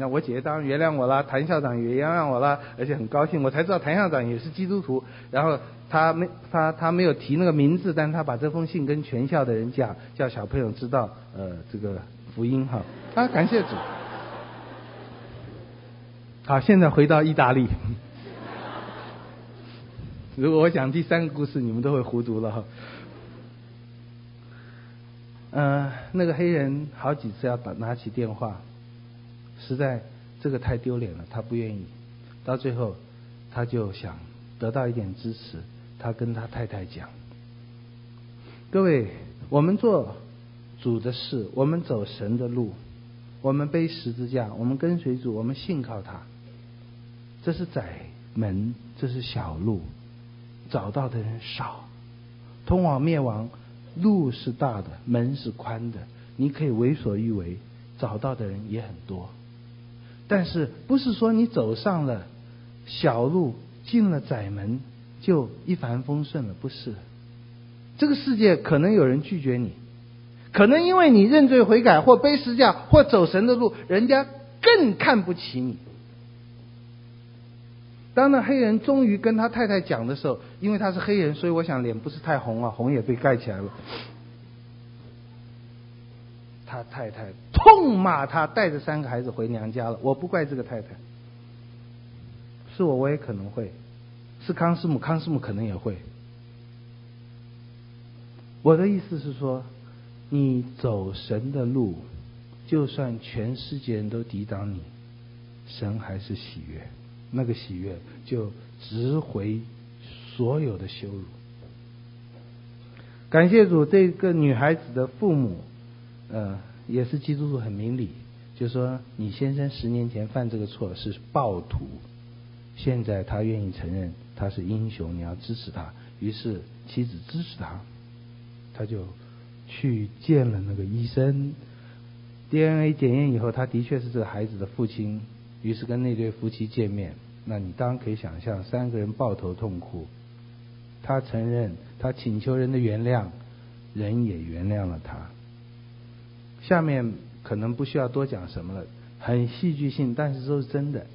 那我姐姐当然原谅我了，谭校长也原谅我了，而且很高兴，我才知道谭校长也是基督徒。然后他没他他没有提那个名字，但他把这封信跟全校的人讲，叫小朋友知道呃这个福音哈。啊，感谢主。好，现在回到意大利。如果我讲第三个故事，你们都会糊涂了哈。嗯、那个黑人好几次要打拿起电话，实在这个太丢脸了，他不愿意。到最后，他就想得到一点支持，他跟他太太讲：“各位，我们做主的事，我们走神的路，我们背十字架，我们跟随主，我们信靠他。这是窄门，这是小路，找到的人少，通往灭亡。”路是大的，门是宽的，你可以为所欲为，找到的人也很多。但是不是说你走上了小路，进了窄门就一帆风顺了？不是。这个世界可能有人拒绝你，可能因为你认罪悔改或背十字架或走神的路，人家更看不起你。当那黑人终于跟他太太讲的时候，因为他是黑人，所以我想脸不是太红啊，红也被盖起来了。他太太痛骂他，带着三个孩子回娘家了。我不怪这个太太，是我我也可能会，是康师母，康师母可能也会。我的意思是说，你走神的路，就算全世界人都抵挡你，神还是喜悦。那个喜悦就值回所有的羞辱。感谢主，这个女孩子的父母，呃，也是基督徒，很明理，就说你先生十年前犯这个错是暴徒，现在他愿意承认他是英雄，你要支持他。于是妻子支持他，他就去见了那个医生，DNA 检验以后，他的确是这个孩子的父亲。于是跟那对夫妻见面，那你当然可以想象，三个人抱头痛哭。他承认，他请求人的原谅，人也原谅了他。下面可能不需要多讲什么了，很戏剧性，但是都是真的。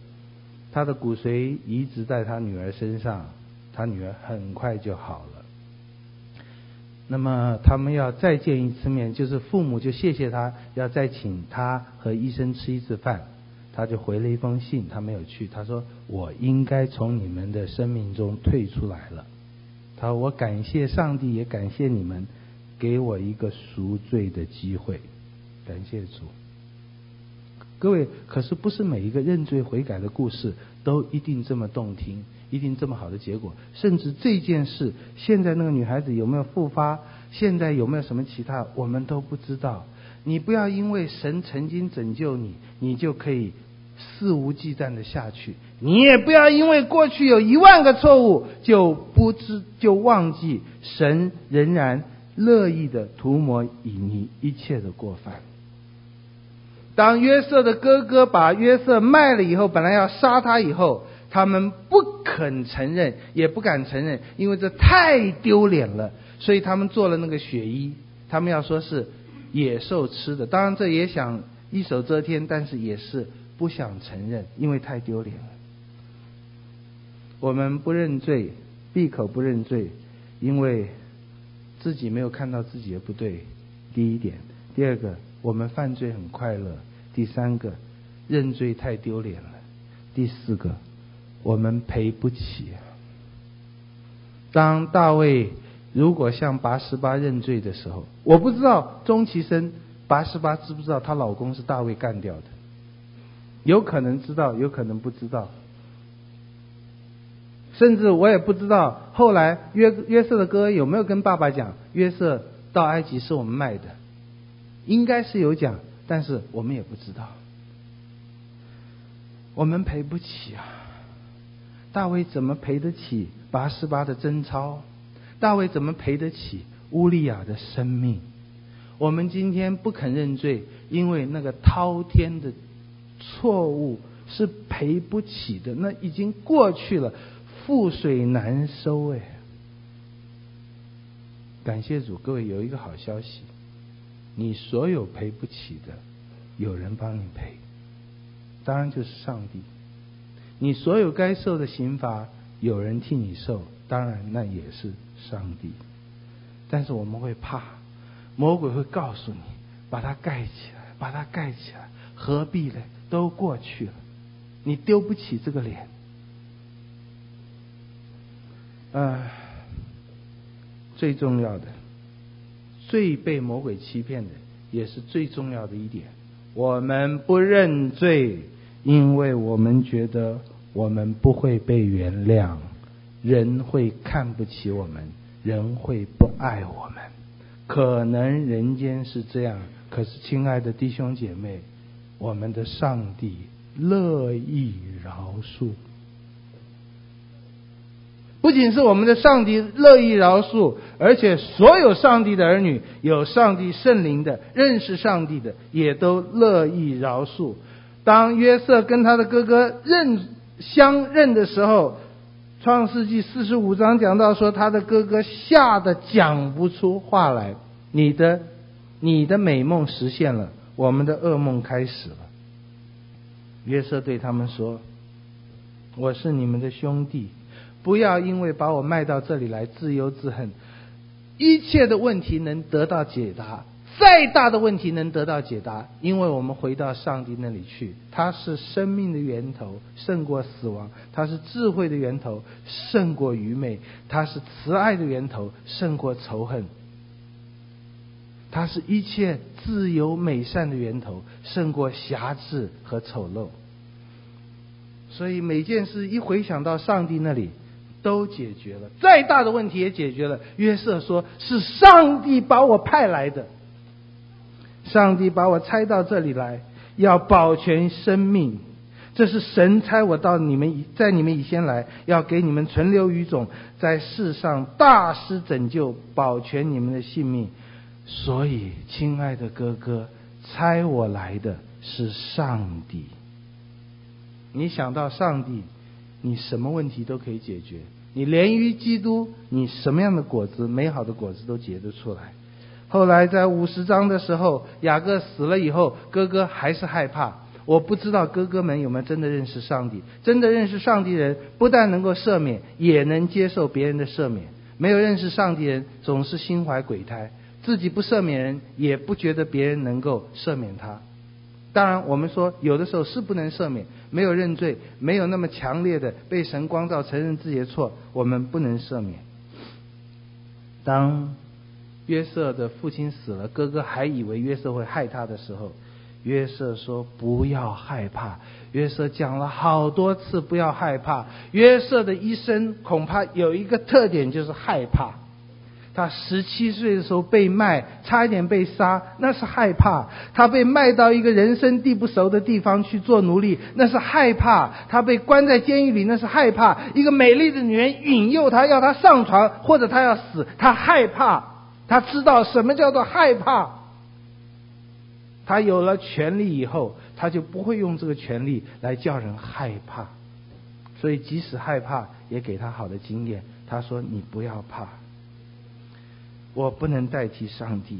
他的骨髓移植在他女儿身上，他女儿很快就好了。那么他们要再见一次面，就是父母就谢谢他，要再请他和医生吃一次饭。他就回了一封信，他没有去。他说：“我应该从你们的生命中退出来了。”他说：“我感谢上帝，也感谢你们，给我一个赎罪的机会。感谢主。”各位，可是不是每一个认罪悔改的故事都一定这么动听，一定这么好的结果。甚至这件事，现在那个女孩子有没有复发？现在有没有什么其他？我们都不知道。你不要因为神曾经拯救你，你就可以。肆无忌惮的下去，你也不要因为过去有一万个错误就不知就忘记神仍然乐意的涂抹以你一切的过犯。当约瑟的哥哥把约瑟卖了以后，本来要杀他以后，他们不肯承认，也不敢承认，因为这太丢脸了，所以他们做了那个血衣，他们要说是野兽吃的，当然这也想一手遮天，但是也是。不想承认，因为太丢脸了。我们不认罪，闭口不认罪，因为自己没有看到自己的不对。第一点，第二个，我们犯罪很快乐。第三个，认罪太丢脸了。第四个，我们赔不起。当大卫如果向拔示巴认罪的时候，我不知道终其生拔示巴知不知道她老公是大卫干掉的。有可能知道，有可能不知道，甚至我也不知道后来约约瑟的哥有没有跟爸爸讲，约瑟到埃及是我们卖的，应该是有讲，但是我们也不知道，我们赔不起啊！大卫怎么赔得起八十八的贞操？大卫怎么赔得起乌利亚的生命？我们今天不肯认罪，因为那个滔天的。错误是赔不起的，那已经过去了，覆水难收哎。感谢主，各位有一个好消息，你所有赔不起的，有人帮你赔，当然就是上帝。你所有该受的刑罚，有人替你受，当然那也是上帝。但是我们会怕，魔鬼会告诉你，把它盖起来，把它盖起来，何必呢？都过去了，你丢不起这个脸。呃，最重要的，最被魔鬼欺骗的，也是最重要的一点，我们不认罪，因为我们觉得我们不会被原谅，人会看不起我们，人会不爱我们。可能人间是这样，可是亲爱的弟兄姐妹，我们的上帝乐意饶恕。不仅是我们的上帝乐意饶恕，而且所有上帝的儿女，有上帝圣灵的、认识上帝的，也都乐意饶恕。当约瑟跟他的哥哥认相认的时候，《创世纪》四十五章讲到说，他的哥哥吓得讲不出话来。你的你的美梦实现了，我们的噩梦开始了。约瑟对他们说：“我是你们的兄弟。”不要因为把我卖到这里来自忧自恨，一切的问题能得到解答，再大的问题能得到解答，因为我们回到上帝那里去，他是生命的源头，胜过死亡；他是智慧的源头，胜过愚昧；他是慈爱的源头，胜过仇恨；他是一切自由美善的源头，胜过瑕疵和丑陋。所以每件事一回想到上帝那里。都解决了，再大的问题也解决了。约瑟说：“是上帝把我派来的，上帝把我差到这里来，要保全生命。这是神差我到你们，在你们以前来，要给你们存留余种，在世上大施拯救，保全你们的性命。所以，亲爱的哥哥，差我来的是上帝。你想到上帝，你什么问题都可以解决。”你连于基督，你什么样的果子，美好的果子都结得出来。后来在五十章的时候，雅各死了以后，哥哥还是害怕。我不知道哥哥们有没有真的认识上帝。真的认识上帝人，不但能够赦免，也能接受别人的赦免。没有认识上帝人，总是心怀鬼胎，自己不赦免人，也不觉得别人能够赦免他。当然，我们说有的时候是不能赦免，没有认罪，没有那么强烈的被神光照，承认自己的错，我们不能赦免。当约瑟的父亲死了，哥哥还以为约瑟会害他的时候，约瑟说：“不要害怕。”约瑟讲了好多次不要害怕。约瑟的一生恐怕有一个特点，就是害怕。他十七岁的时候被卖，差一点被杀，那是害怕；他被卖到一个人生地不熟的地方去做奴隶，那是害怕；他被关在监狱里，那是害怕。一个美丽的女人引诱他，要他上床，或者他要死，他害怕。他知道什么叫做害怕。他有了权力以后，他就不会用这个权力来叫人害怕。所以即使害怕，也给他好的经验。他说：“你不要怕。”我不能代替上帝，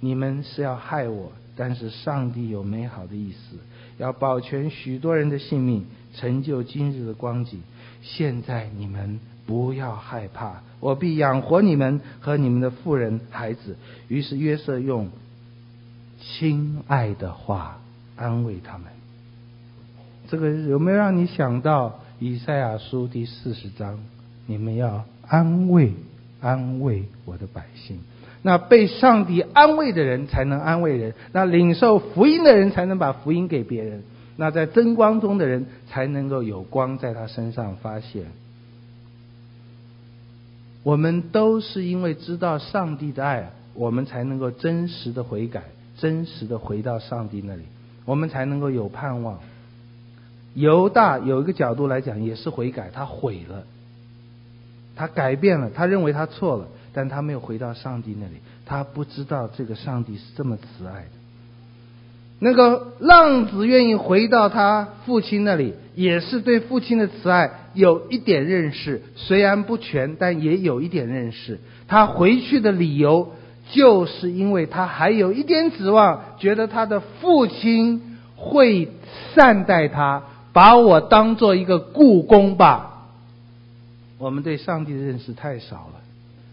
你们是要害我，但是上帝有美好的意思，要保全许多人的性命，成就今日的光景。现在你们不要害怕，我必养活你们和你们的妇人孩子。于是约瑟用亲爱的话安慰他们。这个有没有让你想到以赛亚书第四十章？你们要安慰。安慰我的百姓，那被上帝安慰的人才能安慰人，那领受福音的人才能把福音给别人，那在真光中的人才能够有光在他身上发现。我们都是因为知道上帝的爱，我们才能够真实的悔改，真实的回到上帝那里，我们才能够有盼望。犹大有一个角度来讲，也是悔改，他悔了。他改变了，他认为他错了，但他没有回到上帝那里。他不知道这个上帝是这么慈爱的。那个浪子愿意回到他父亲那里，也是对父亲的慈爱有一点认识，虽然不全，但也有一点认识。他回去的理由，就是因为他还有一点指望，觉得他的父亲会善待他，把我当做一个雇工吧。我们对上帝的认识太少了，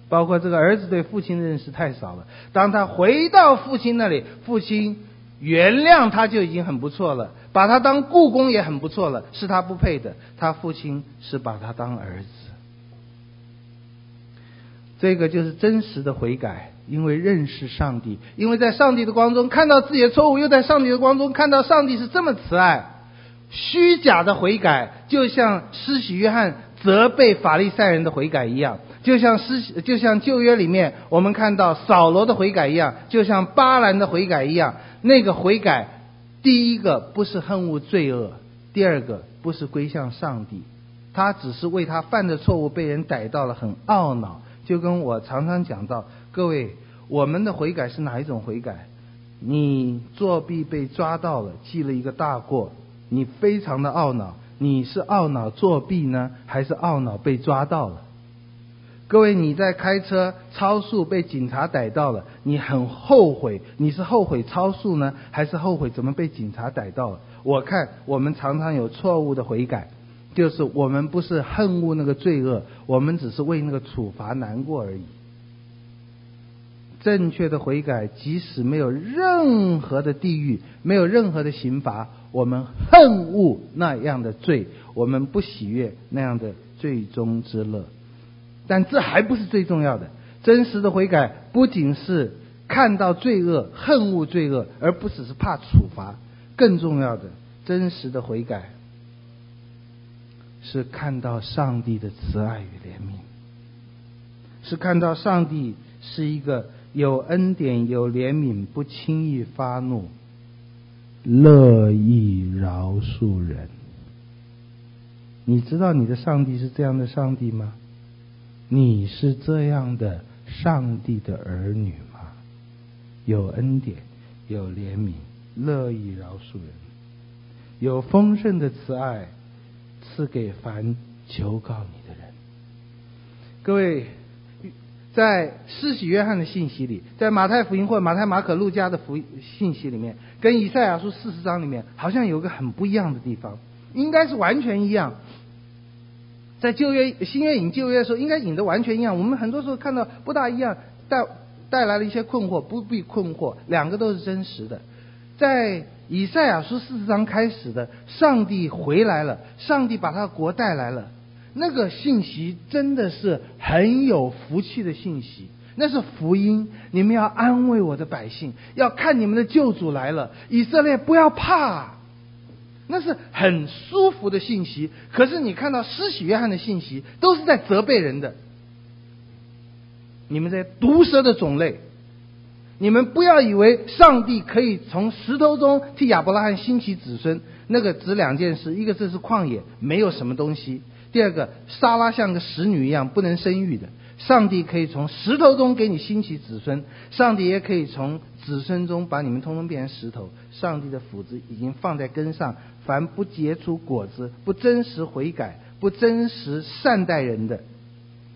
包括这个儿子对父亲的认识太少了。当他回到父亲那里，父亲原谅他就已经很不错了，把他当雇工也很不错了，是他不配的。他父亲是把他当儿子，这个就是真实的悔改，因为认识上帝，因为在上帝的光中看到自己的错误，又在上帝的光中看到上帝是这么慈爱。虚假的悔改，就像施洗约翰责备法利赛人的悔改一样，就像施就像旧约里面我们看到扫罗的悔改一样，就像巴兰的悔改一样。那个悔改，第一个不是恨恶罪恶，第二个不是归向上帝，他只是为他犯的错误被人逮到了，很懊恼。就跟我常常讲到，各位，我们的悔改是哪一种悔改？你作弊被抓到了，记了一个大过。你非常的懊恼，你是懊恼作弊呢，还是懊恼被抓到了？各位，你在开车超速被警察逮到了，你很后悔，你是后悔超速呢，还是后悔怎么被警察逮到了？我看我们常常有错误的悔改，就是我们不是恨恶那个罪恶，我们只是为那个处罚难过而已。正确的悔改，即使没有任何的地狱，没有任何的刑罚。我们恨恶那样的罪，我们不喜悦那样的罪中之乐。但这还不是最重要的。真实的悔改不仅是看到罪恶，恨恶罪恶，而不只是怕处罚。更重要的，真实的悔改是看到上帝的慈爱与怜悯，是看到上帝是一个有恩典、有怜悯、不轻易发怒。乐意饶恕人，你知道你的上帝是这样的上帝吗？你是这样的上帝的儿女吗？有恩典，有怜悯，乐意饶恕人，有丰盛的慈爱赐给凡求告你的人。各位。在施洗约翰的信息里，在马太福音或马太、马可、路加的福信息里面，跟以赛亚书四十章里面，好像有个很不一样的地方，应该是完全一样。在旧约、新约引旧约的时候，应该引的完全一样。我们很多时候看到不大一样，带带来了一些困惑，不必困惑，两个都是真实的。在以赛亚书四十章开始的，上帝回来了，上帝把他的国带来了。那个信息真的是很有福气的信息，那是福音。你们要安慰我的百姓，要看你们的救主来了。以色列不要怕，那是很舒服的信息。可是你看到施洗约翰的信息，都是在责备人的。你们这些毒蛇的种类，你们不要以为上帝可以从石头中替亚伯拉罕兴起子孙。那个只两件事，一个这是旷野，没有什么东西。第二个，撒拉像个使女一样不能生育的，上帝可以从石头中给你兴起子孙，上帝也可以从子孙中把你们通通变成石头。上帝的斧子已经放在根上，凡不结出果子、不真实悔改、不真实善待人的、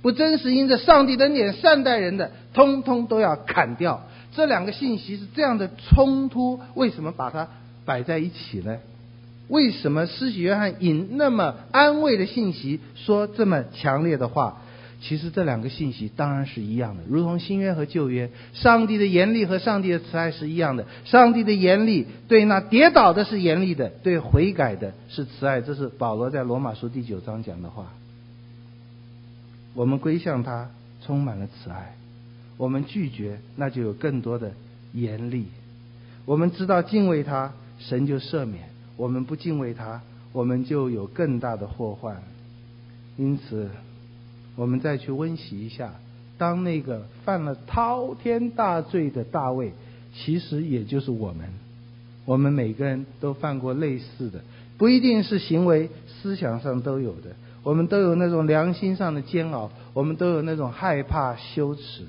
不真实因着上帝的恩典善待人的，通通都要砍掉。这两个信息是这样的冲突，为什么把它摆在一起呢？为什么施洗约翰引那么安慰的信息，说这么强烈的话？其实这两个信息当然是一样的，如同新约和旧约，上帝的严厉和上帝的慈爱是一样的。上帝的严厉对那跌倒的是严厉的，对悔改的是慈爱。这是保罗在罗马书第九章讲的话。我们归向他，充满了慈爱；我们拒绝，那就有更多的严厉。我们知道敬畏他，神就赦免。我们不敬畏他，我们就有更大的祸患。因此，我们再去温习一下，当那个犯了滔天大罪的大卫，其实也就是我们。我们每个人都犯过类似的，不一定是行为，思想上都有的。我们都有那种良心上的煎熬，我们都有那种害怕、羞耻。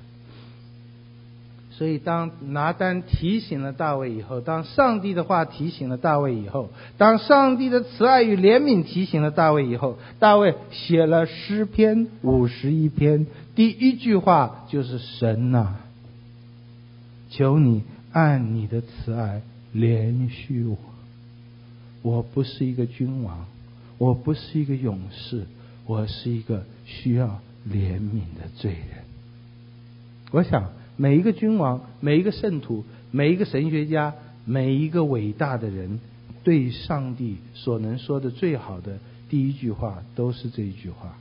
所以，当拿单提醒了大卫以后，当上帝的话提醒了大卫以后，当上帝的慈爱与怜悯提醒了大卫以后，大卫写了诗篇五十一篇，第一句话就是：“神啊，求你按你的慈爱怜恤我。我不是一个君王，我不是一个勇士，我是一个需要怜悯的罪人。”我想。每一个君王，每一个圣徒，每一个神学家，每一个伟大的人，对上帝所能说的最好的第一句话，都是这一句话。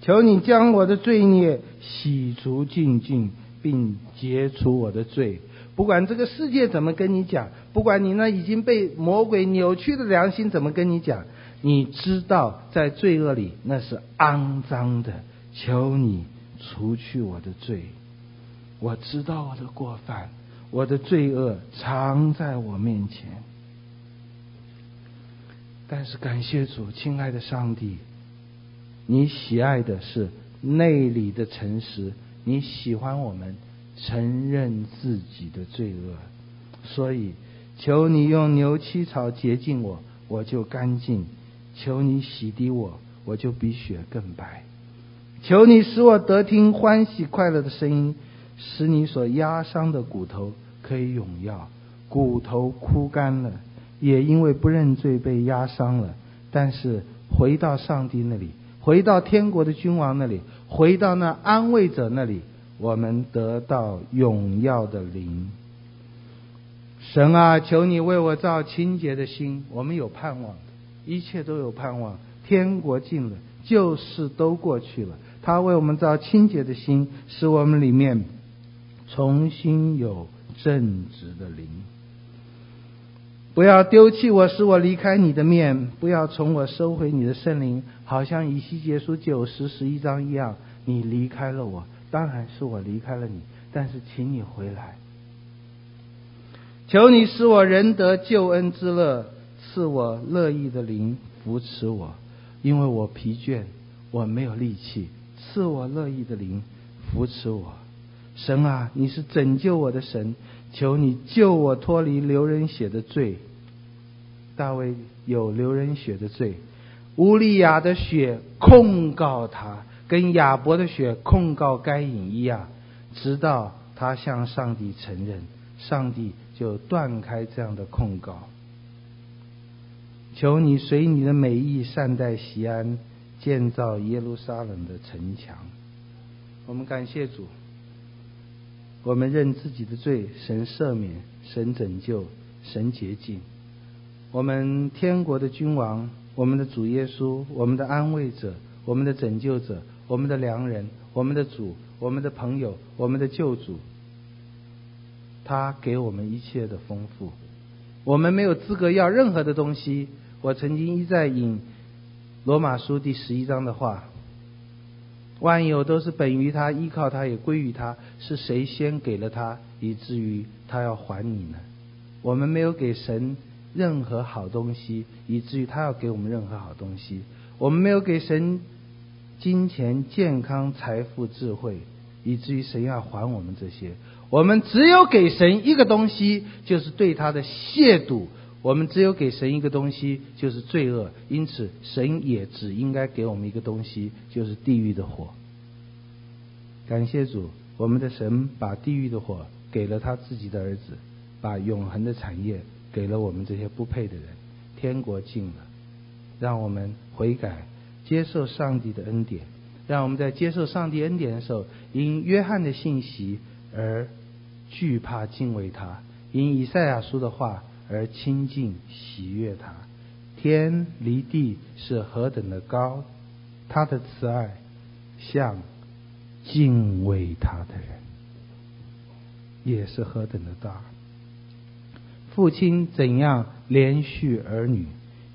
求你将我的罪孽洗除净尽，并解除我的罪。不管这个世界怎么跟你讲，不管你那已经被魔鬼扭曲的良心怎么跟你讲，你知道在罪恶里那是肮脏的。求你除去我的罪。我知道我的过犯，我的罪恶常在我面前。但是感谢主，亲爱的上帝，你喜爱的是内里的诚实，你喜欢我们承认自己的罪恶，所以求你用牛七草洁净我，我就干净；求你洗涤我，我就比雪更白；求你使我得听欢喜快乐的声音，使你所压伤的骨头可以永耀，骨头枯干了。也因为不认罪被压伤了，但是回到上帝那里，回到天国的君王那里，回到那安慰者那里，我们得到永耀的灵。神啊，求你为我造清洁的心，我们有盼望，一切都有盼望。天国近了，旧事都过去了。他为我们造清洁的心，使我们里面重新有正直的灵。不要丢弃我，使我离开你的面；不要从我收回你的圣灵，好像以西结书九十十一章一样。你离开了我，当然是我离开了你，但是请你回来。求你使我仁得救恩之乐，赐我乐意的灵扶持我，因为我疲倦，我没有力气。赐我乐意的灵扶持我。神啊，你是拯救我的神。求你救我脱离流人血的罪。大卫有流人血的罪，乌利亚的血控告他，跟亚伯的血控告该隐一样，直到他向上帝承认，上帝就断开这样的控告。求你随你的美意善待西安，建造耶路撒冷的城墙。我们感谢主。我们认自己的罪，神赦免，神拯救，神洁净。我们天国的君王，我们的主耶稣，我们的安慰者，我们的拯救者，我们的良人，我们的主，我们的朋友，我们的救主。他给我们一切的丰富，我们没有资格要任何的东西。我曾经一再引罗马书第十一章的话。万有都是本于他，依靠他，也归于他。是谁先给了他，以至于他要还你呢？我们没有给神任何好东西，以至于他要给我们任何好东西。我们没有给神金钱、健康、财富、智慧，以至于神要还我们这些。我们只有给神一个东西，就是对他的亵渎。我们只有给神一个东西，就是罪恶。因此，神也只应该给我们一个东西，就是地狱的火。感谢主，我们的神把地狱的火给了他自己的儿子，把永恒的产业给了我们这些不配的人。天国近了，让我们悔改，接受上帝的恩典。让我们在接受上帝恩典的时候，因约翰的信息而惧怕敬畏他，因以赛亚书的话。而亲近喜悦他，天离地是何等的高，他的慈爱像敬畏他的人也是何等的大。父亲怎样怜恤儿女，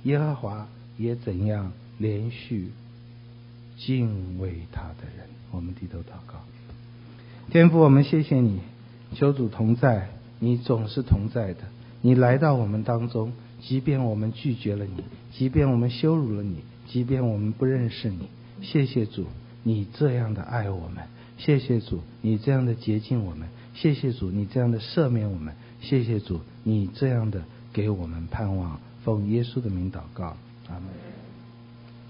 耶和华也怎样怜恤敬畏他的人。我们低头祷告，天父，我们谢谢你，求主同在，你总是同在的。你来到我们当中，即便我们拒绝了你，即便我们羞辱了你，即便我们不认识你，谢谢主，你这样的爱我们；谢谢主，你这样的洁净我们；谢谢主，你这样的赦免我们；谢谢主，你这样的给我们盼望。奉耶稣的名祷告，阿门。